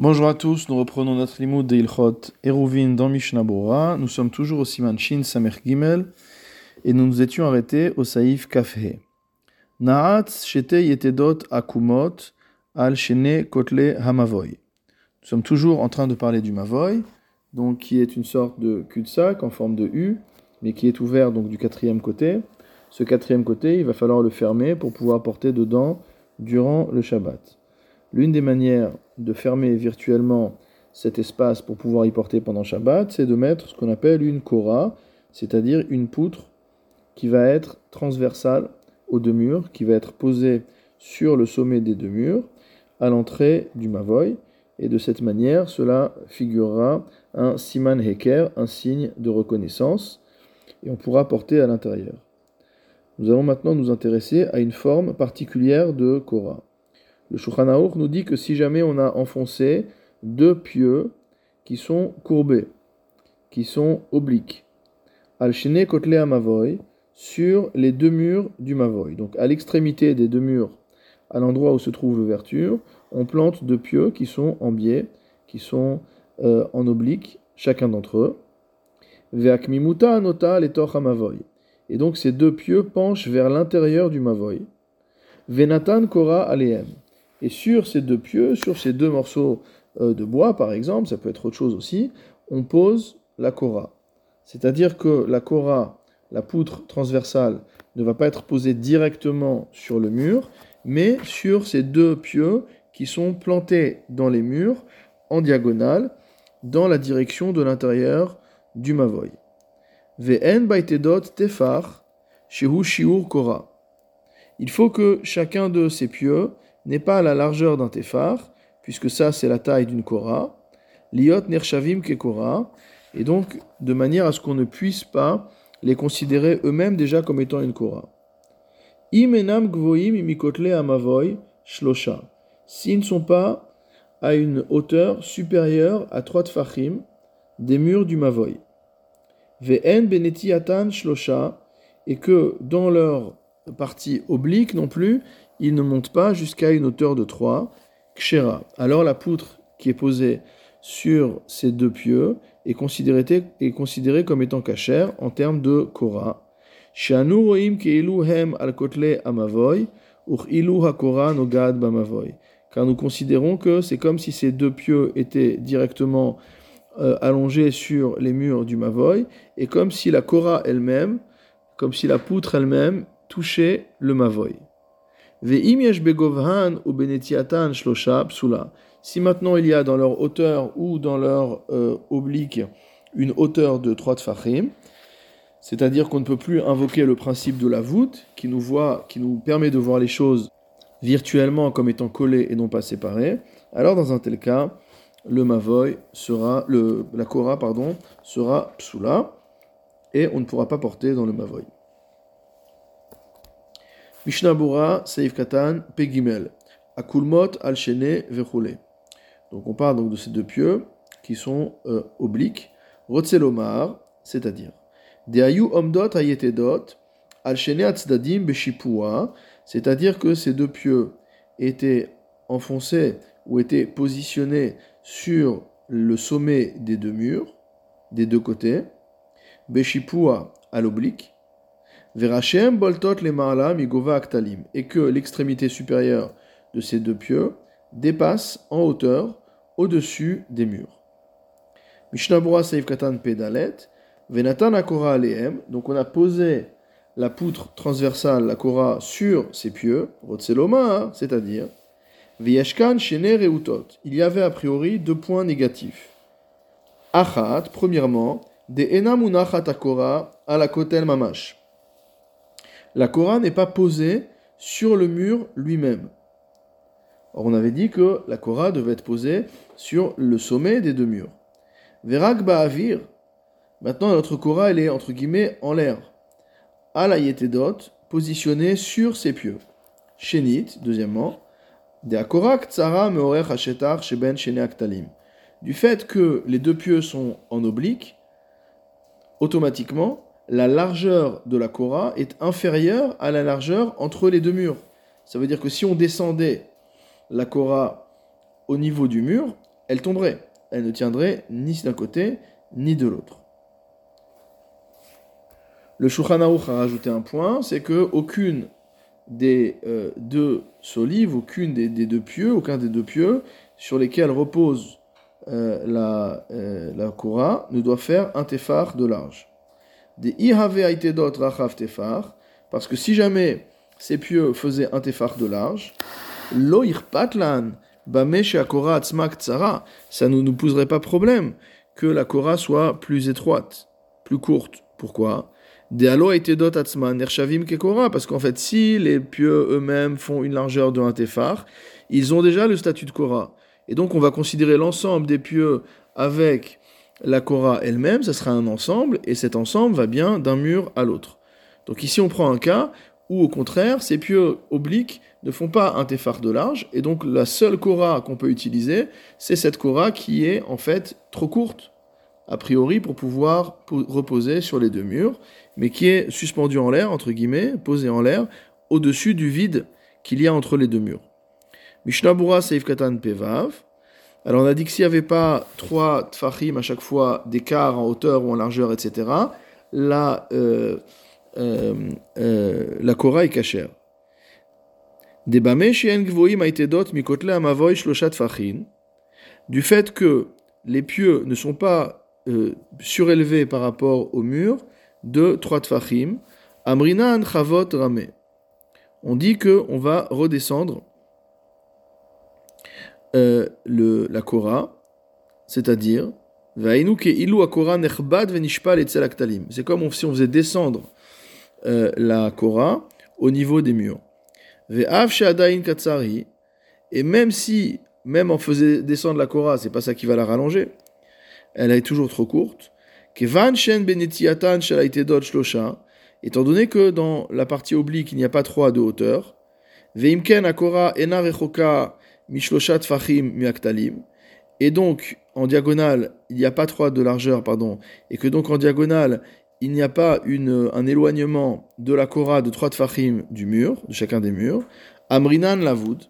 Bonjour à tous, nous reprenons notre limoud de Ilchot Eruvin dans Mishnah. Nous sommes toujours au Siman Shin Samer Gimel et nous nous étions arrêtés au Saïf Kafhe. Naatz shete yetedot akumot al shene kotle hamavoy. Nous sommes toujours en train de parler du mavoy, donc qui est une sorte de cul-de-sac en forme de U, mais qui est ouvert donc du quatrième côté. Ce quatrième côté, il va falloir le fermer pour pouvoir porter dedans durant le Shabbat. L'une des manières de fermer virtuellement cet espace pour pouvoir y porter pendant Shabbat, c'est de mettre ce qu'on appelle une kora, c'est-à-dire une poutre qui va être transversale aux deux murs, qui va être posée sur le sommet des deux murs, à l'entrée du Mavoy. Et de cette manière, cela figurera un siman heker, un signe de reconnaissance, et on pourra porter à l'intérieur. Nous allons maintenant nous intéresser à une forme particulière de kora. Le Shulchan nous dit que si jamais on a enfoncé deux pieux qui sont courbés, qui sont obliques, al shene kotle amavoy, sur les deux murs du mavoy. Donc à l'extrémité des deux murs, à l'endroit où se trouve l'ouverture, on plante deux pieux qui sont en biais, qui sont euh, en oblique, chacun d'entre eux. Anota amavoy. Et donc ces deux pieux penchent vers l'intérieur du mavoy. Venatan kora aleem. Et sur ces deux pieux, sur ces deux morceaux euh, de bois, par exemple, ça peut être autre chose aussi, on pose la kora. C'est-à-dire que la kora, la poutre transversale, ne va pas être posée directement sur le mur, mais sur ces deux pieux qui sont plantés dans les murs en diagonale, dans la direction de l'intérieur du mavoy. Vn baitedot tefar, shehu shiur kora. Il faut que chacun de ces pieux n'est pas à la largeur d'un téphar, puisque ça c'est la taille d'une kora, liot nershavim ke kora, et donc de manière à ce qu'on ne puisse pas les considérer eux-mêmes déjà comme étant une kora. Imenam gvoim imikotle amavoy shlosha. S'ils ne sont pas à une hauteur supérieure à trois tfachim des murs du mavoy. Ve'en benetiatan shlosha, et que dans leur partie oblique non plus, il ne monte pas jusqu'à une hauteur de 3, kshera. Alors la poutre qui est posée sur ces deux pieux est considérée, comme étant cachère en termes de kora. hem al kotle amavoy, hakora nogad bamavoy. Car nous considérons que c'est comme si ces deux pieux étaient directement euh, allongés sur les murs du mavoy, et comme si la kora elle-même, comme si la poutre elle-même touchait le mavoy. Si maintenant il y a dans leur hauteur ou dans leur euh, oblique une hauteur de 3 tfachim, c'est-à-dire qu'on ne peut plus invoquer le principe de la voûte qui nous, voit, qui nous permet de voir les choses virtuellement comme étant collées et non pas séparées, alors dans un tel cas, le mavoy sera, le, la kora pardon, sera psula et on ne pourra pas porter dans le mavoy. Mishnah Pegimel, Akulmot, Al-Shene, Donc on parle donc de ces deux pieux qui sont euh, obliques. Rotzelomar, c'est-à-dire Deayu Omdot Ayetedot, Al-Shene Atzdadim Beshipua, c'est-à-dire que ces deux pieux étaient enfoncés ou étaient positionnés sur le sommet des deux murs, des deux côtés, Beshipua à l'oblique, boltot aktalim, et que l'extrémité supérieure de ces deux pieux dépasse en hauteur au-dessus des murs. Mishnabura Saif Katan Pedalet, Venatan Akora Aleem, donc on a posé la poutre transversale, la Kora, sur ces pieux, Rotseloma, c'est-à-dire, Viyashkan Shene Reutot, il y avait a priori deux points négatifs. Achat, premièrement, de Enamunachat Akora à la Kotel Mamash la Korah n'est pas posée sur le mur lui-même. Or, on avait dit que la Korah devait être posée sur le sommet des deux murs. Verak Ba'avir, maintenant notre Korah, elle est entre guillemets en l'air. Alayetedot, positionnée sur ses pieux. Shenit, deuxièmement, Du fait que les deux pieux sont en oblique, automatiquement, la largeur de la Kora est inférieure à la largeur entre les deux murs. Ça veut dire que si on descendait la Kora au niveau du mur, elle tomberait. Elle ne tiendrait ni d'un côté ni de l'autre. Le Shulchan a rajouté un point, c'est que aucune des euh, deux solives, aucune des, deux pieux, aucun des deux pieux sur lesquels repose euh, la, euh, Korah ne doit faire un tefar de large. Des ihave aitedot rachav tefar, parce que si jamais ces pieux faisaient un tefar de large, lo irpatlan bamesh akora atzmak tsara, ça ne nous poserait pas problème que la Korah soit plus étroite, plus courte. Pourquoi? Parce qu'en fait, si les pieux eux-mêmes font une largeur de un tefar, ils ont déjà le statut de Korah. Et donc, on va considérer l'ensemble des pieux avec la Korah elle-même, ça sera un ensemble, et cet ensemble va bien d'un mur à l'autre. Donc ici, on prend un cas où, au contraire, ces pieux obliques ne font pas un tefar de large, et donc la seule Korah qu'on peut utiliser, c'est cette Korah qui est en fait trop courte, a priori, pour pouvoir reposer sur les deux murs, mais qui est suspendu en l'air, entre guillemets, posé en l'air, au-dessus du vide qu'il y a entre les deux murs. Mishnabura Seif Katan Pevav. Alors on a dit que s'il n'y avait pas trois tfachim à chaque fois d'écart en hauteur ou en largeur, etc., la, euh, euh, euh, est cachère. Du fait que les pieux ne sont pas surélevés par rapport au mur, de trois tfachim, Amrinan Chavot Rame. On dit que on va redescendre le, la Korah, c'est-à-dire c'est comme si on faisait descendre euh, la Korah au niveau des murs. Et même si, même on faisait descendre la Korah, c'est pas ça qui va la rallonger, elle est toujours trop courte. Étant donné que dans la partie oblique, il n'y a pas trois de hauteur, et donc en diagonale, il n'y a pas trois de largeur, pardon, et que donc en diagonale, il n'y a pas une, un éloignement de la Korah de trois tfachim du mur, de chacun des murs, Amrinan Lavoud,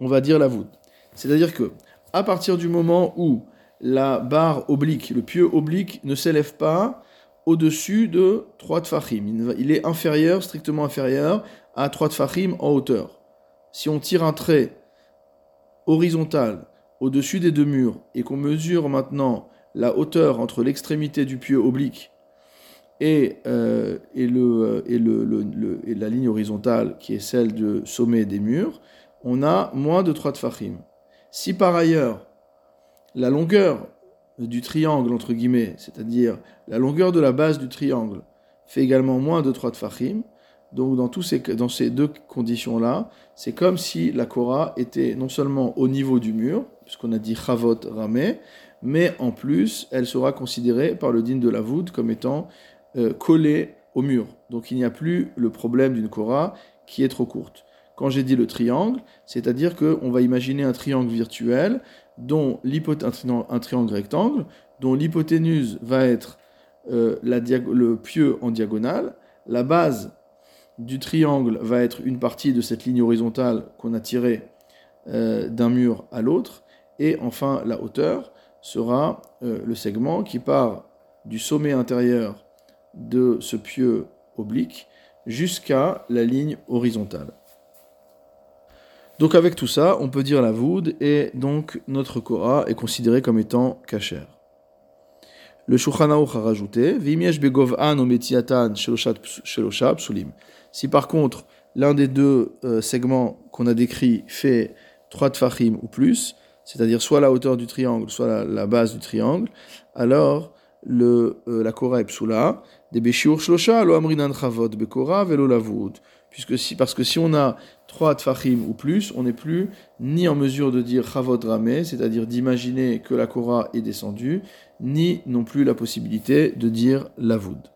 on va dire Lavoud. C'est-à-dire que, à partir du moment où la barre oblique, le pieu oblique ne s'élève pas au-dessus de 3 tfachim. Il est inférieur, strictement inférieur, à 3 tfachim en hauteur. Si on tire un trait horizontal au-dessus des deux murs et qu'on mesure maintenant la hauteur entre l'extrémité du pieu oblique et, euh, et, la ligne horizontale qui est celle du sommet des murs, on a moins de 3 tfachim. Si par ailleurs la longueur du triangle, entre guillemets, c'est-à-dire la longueur de la base du triangle, fait également moins de 3 tfachim. Donc dans, tous ces, dans ces deux conditions-là, c'est comme si la Korah était non seulement au niveau du mur, puisqu'on a dit chavot ramé, mais en plus, elle sera considérée par le din de la voûte comme étant euh, collée au mur. Donc il n'y a plus le problème d'une Korah qui est trop courte. Quand j'ai dit le triangle, c'est-à-dire qu'on va imaginer un triangle virtuel dont un, triangle rectangle, dont l'hypoténuse va être euh, le pieu en diagonale, la base du triangle va être une partie de cette ligne horizontale qu'on a tirée euh, d'un mur à l'autre, et enfin la hauteur sera euh, le segment qui part du sommet intérieur de ce pieu oblique jusqu'à la ligne horizontale. Donc avec tout ça, on peut dire la voud et donc notre Korah est considéré comme étant kacher. Le Shulchan a rajouté Si par contre l'un des deux euh, segments qu'on a décrit fait 3 tfachim ou plus, c'est-à-dire soit la hauteur du triangle, soit la, base du triangle, alors euh, la Korah est psula, des beshiur shlosha, lo amrinan chavot bekora velo lavud. Puisque si, parce que si on a trois tfachim ou plus, on n'est plus ni en mesure de dire chavot ramé, c'est-à-dire d'imaginer que la Korah est descendue, ni non plus la possibilité de dire lavoud,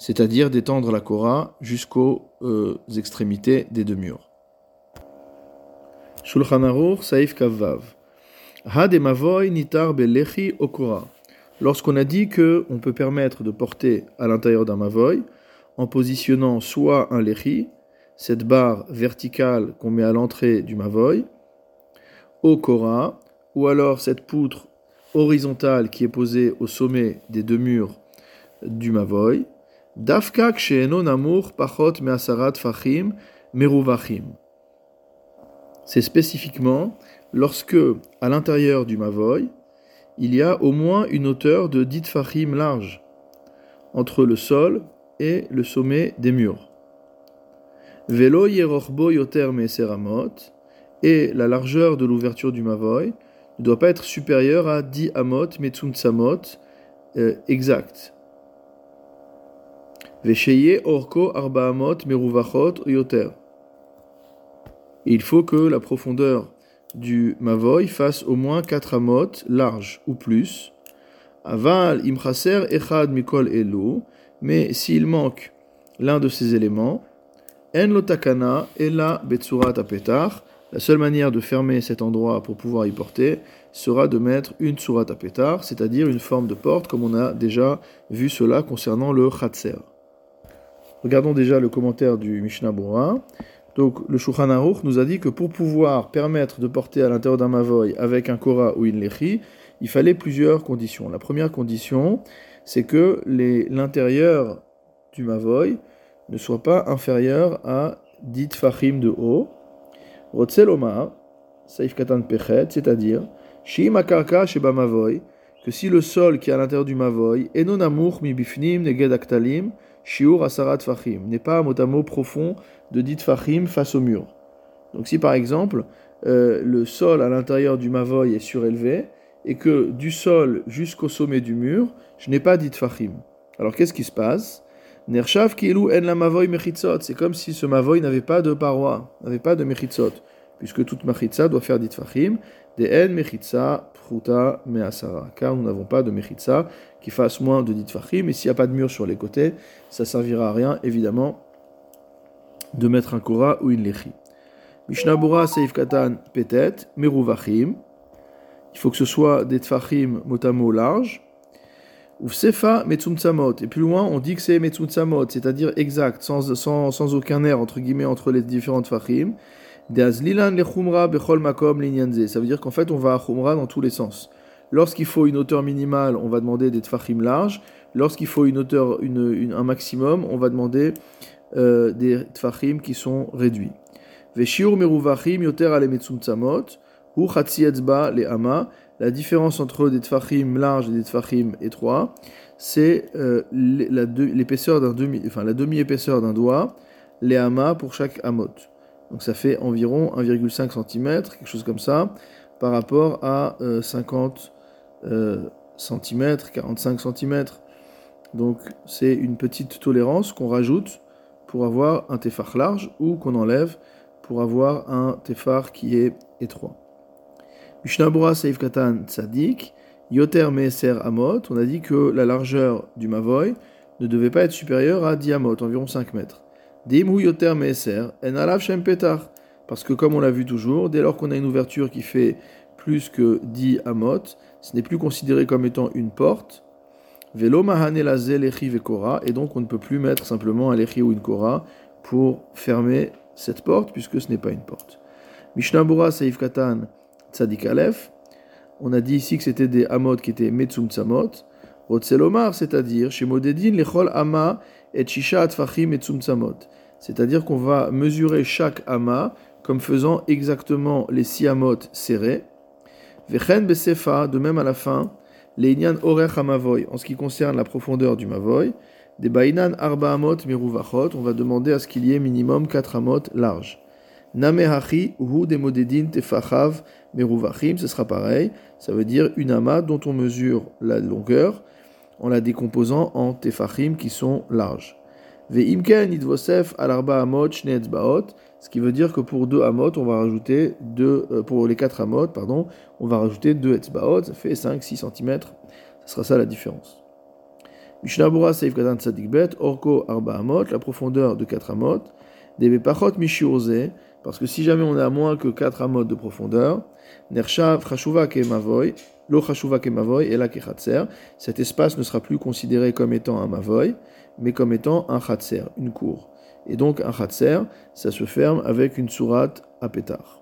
c'est-à-dire d'étendre la Korah jusqu'aux euh, extrémités des deux murs. Shulchan Aruch Saif Kavav. Hademavoy nitar belechi okora. Lorsqu'on a dit que on peut permettre de porter à l'intérieur d'un mavoy en positionnant soit un lechi, cette barre verticale qu'on met à l'entrée du mavoy, au Korah, ou alors cette poutre horizontale qui est posée au sommet des deux murs du Mavoy. C'est spécifiquement lorsque, à l'intérieur du Mavoy, il y a au moins une hauteur de dit fachim large entre le sol et le sommet des murs. Velo yerochbo yoter seramot et la largeur de l'ouverture du Mavoy ne doit pas être supérieure à 10 amot metsunsamot euh, exact. Il faut que la profondeur du Mavoy fasse au moins 4 amot large ou plus. Aval imchaser echad mikol elu, mais s'il manque l'un de ces éléments, en lotakana ela betsurat apetar, la seule manière de fermer cet endroit pour pouvoir y porter sera de mettre une surat à pétard, c'est-à-dire une forme de porte, comme on a déjà vu cela concernant le khatser. Regardons déjà le commentaire du Mishnah Bora. Donc, le Shulchan Aruch nous a dit que pour pouvoir permettre de porter à l'intérieur d'un mavoy avec un kora ou une lechi, il fallait plusieurs conditions. La première condition, c'est que l'intérieur du mavoy ne soit pas inférieur à 10 fachim de haut, Rotzeloma, Saif Katan Pechet, c'est-à-dire, Shim Akarka Sheba Mavoy, que si le sol qui est à l'intérieur du Mavoy, Enon Amour Mi Bifnim Neged Aktalim, Shiur n'est pas un mot à mot profond de dit Fachim face au mur. Donc si par exemple, euh, le sol à l'intérieur du Mavoy est surélevé, et que du sol jusqu'au sommet du mur, je n'ai pas dit Fachim. Alors qu'est-ce qui se passe? Nershav kielu en la mavoy mechitzot. C'est comme si ce mavoy n'avait pas de paroi, n'avait pas de mechitzot, puisque toute mechitza doit faire dit fachim. De en mechitza pruta measara. Car nous n'avons pas de mechitza qui fasse moins de dit fachim. Et s'il n'y a pas de mur sur les côtés, ça servira à rien, évidemment, de mettre un kora ou une lechi. Mishnabura seif katan petet meruvachim. Il faut que ce soit des tfachim motamo larges. Ou sefa metzumtzamot. Et plus loin, on dit que c'est metzumtzamot, c'est-à-dire exact, sans, sans, sans, aucun air, entre guillemets, entre les différentes fachim. Ça veut dire qu'en fait, on va à chumra dans tous les sens. Lorsqu'il faut une hauteur minimale, on va demander des tfachim larges. Lorsqu'il faut une hauteur, un maximum, on va demander euh, des tfachim qui sont réduits. La différence entre des tfachim larges et des tfachim étroits, c'est euh, la demi-épaisseur d'un doigt, les amas pour chaque amot. Donc ça fait environ 1,5 cm, quelque chose comme ça, par rapport à 50 cm, 45 cm. Donc c'est une petite tolérance qu'on rajoute pour avoir un tefar large ou qu'on enlève pour avoir un tefar qui est étroit. Mishnabura Seif Katan Tzadik, Yoter Meser Amot, on a dit que la largeur du Mavoy ne devait pas être supérieure à 10 Amot, environ 5 mètres. Parce que comme on l'a vu toujours, dès lors qu'on a une ouverture qui fait plus que 10 Amot, ce n'est plus considéré comme étant une porte. Velo Mahane et donc on ne peut plus mettre simplement un Lechi ou une Kora pour fermer cette porte, puisque ce n'est pas une porte. Mishnabura Seif Katan Tzadik Aleph. On a dit ici que c'était des amot qui étaient Metsum Tzamot. C'est-à-dire, chez Modedin, Lechol Ama et Shisha Atfachim Metsum Tzamot. C'est-à-dire qu'on va mesurer chaque ama comme faisant exactement les six amot serrés. Vechen Besefa, de même à la fin, Leinian Orech Amavoy, en ce qui concerne la profondeur du Mavoy. Des Bainan Arba Amot Meruvachot, on va demander à ce qu'il y ait minimum 4 amot larges. Namehachi hu demodedin tefachav meruvachim, ce sera pareil. Ça veut dire une ama dont on mesure la longueur en la décomposant en tefachim qui sont larges. Ve'imken idvosef alarba amot shne ce qui veut dire que pour deux amot, on va rajouter deux, euh, pour les quatre amot, pardon, on va rajouter deux etzbaot, ça fait 5-6 cm. Ce sera ça la différence. Mishnabura seif katan orko arba amot, la profondeur de 4 amot, des pachot mishiurze, parce que si jamais on à moins que 4 amot de profondeur, et cet espace ne sera plus considéré comme étant un Mavoy, mais comme étant un Chatser, une cour. Et donc un Chatser, ça se ferme avec une sourate à pétard.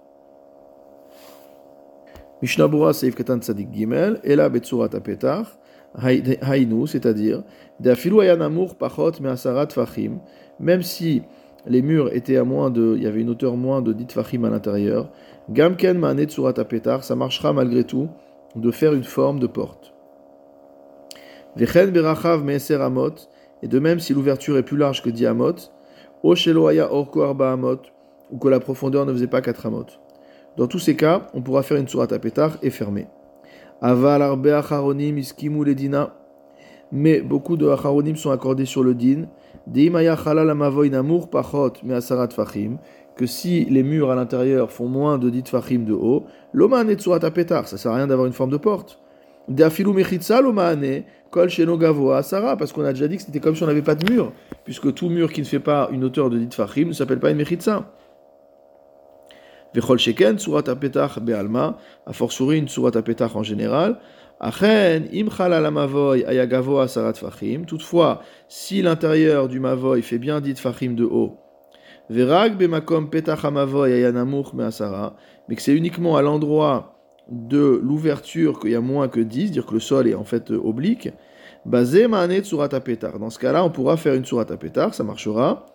Mishnabura Seif Katan Tzadik Gimel, Betsurat Apetach, Hainu, c'est-à-dire, Dafilu Ayanamur Pachot Measarat Fachim, même si les murs étaient à moins de, il y avait une hauteur moins de 10 Fachim à l'intérieur, Gamken Maane Tsurat Apetar, ça marchera malgré tout de faire une forme de porte. Vechen Berachav Meeser Amot, et de même si l'ouverture est plus large que 10 Amot, Osheloaya Orko Arba Amot, ou que la profondeur ne faisait pas 4 Amot. Dans tous ces cas, on pourra faire une sourate à pétard et fermer. Aval arbe acharonim iskimu ledina. Mais beaucoup de acharonim sont accordés sur le din. Que si les murs à l'intérieur font moins de 10 fachim de haut, l'omaane tsurat à pétard, ça sert à rien d'avoir une forme de porte. Deafilu mechitza l'omaane kol sheno gavoa asara. Parce qu'on a déjà dit que c'était comme si on n'avait pas de mur. Puisque tout mur qui ne fait pas une hauteur de 10 fachim ne s'appelle pas une mechitza. Vechol sheken, surat apetach be'alma, a fortiori une surat apetach en général. Toutefois, si l'intérieur du mavoy fait bien dit fachim de haut, mais que c'est uniquement à l'endroit de l'ouverture qu'il y a moins que 10, dire que le sol est en fait oblique, basé ma'anet surat apetar. Dans ce cas-là, on pourra faire une surat apetar, ça marchera.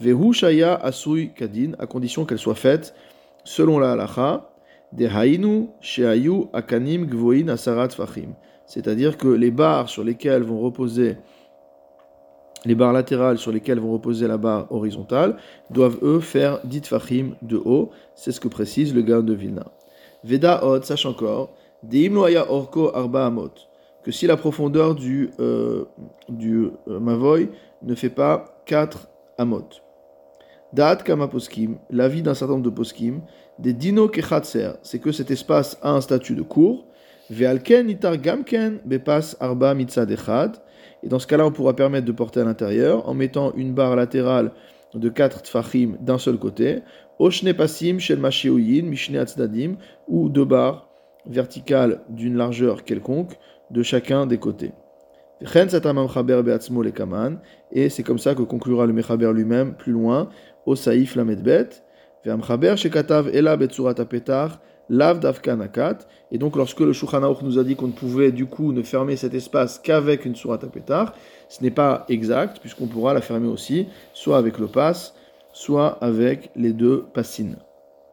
Vehu shaya asui kadin, à condition qu'elle soit faite selon la halacha, C'est-à-dire que les barres sur lesquelles vont reposer les barres latérales sur lesquelles vont reposer la barre horizontale doivent eux faire dit fachim de haut. C'est ce que précise le gars de Vilna. Veda od, sache encore, deimloaya orko arba amot, que si la profondeur du, euh, du euh, mavoy ne fait pas 4 amot. Da'at kama poskim, l'avis d'un certain nombre de poskim, des dino kechatser, c'est que cet espace a un statut de cour, ve'alken itar gamken bepas arba mitzad et dans ce cas-là, on pourra permettre de porter à l'intérieur en mettant une barre latérale de 4 tfachim d'un seul côté, oshne pasim ou deux barres verticales d'une largeur quelconque de chacun des côtés. Et c'est comme ça que conclura le Mechaber lui-même plus loin au Saïf Lamedbet. Et donc, lorsque le Shulchan nous a dit qu'on ne pouvait du coup ne fermer cet espace qu'avec une surat apetar, ce n'est pas exact, puisqu'on pourra la fermer aussi, soit avec le pass, soit avec les deux passines.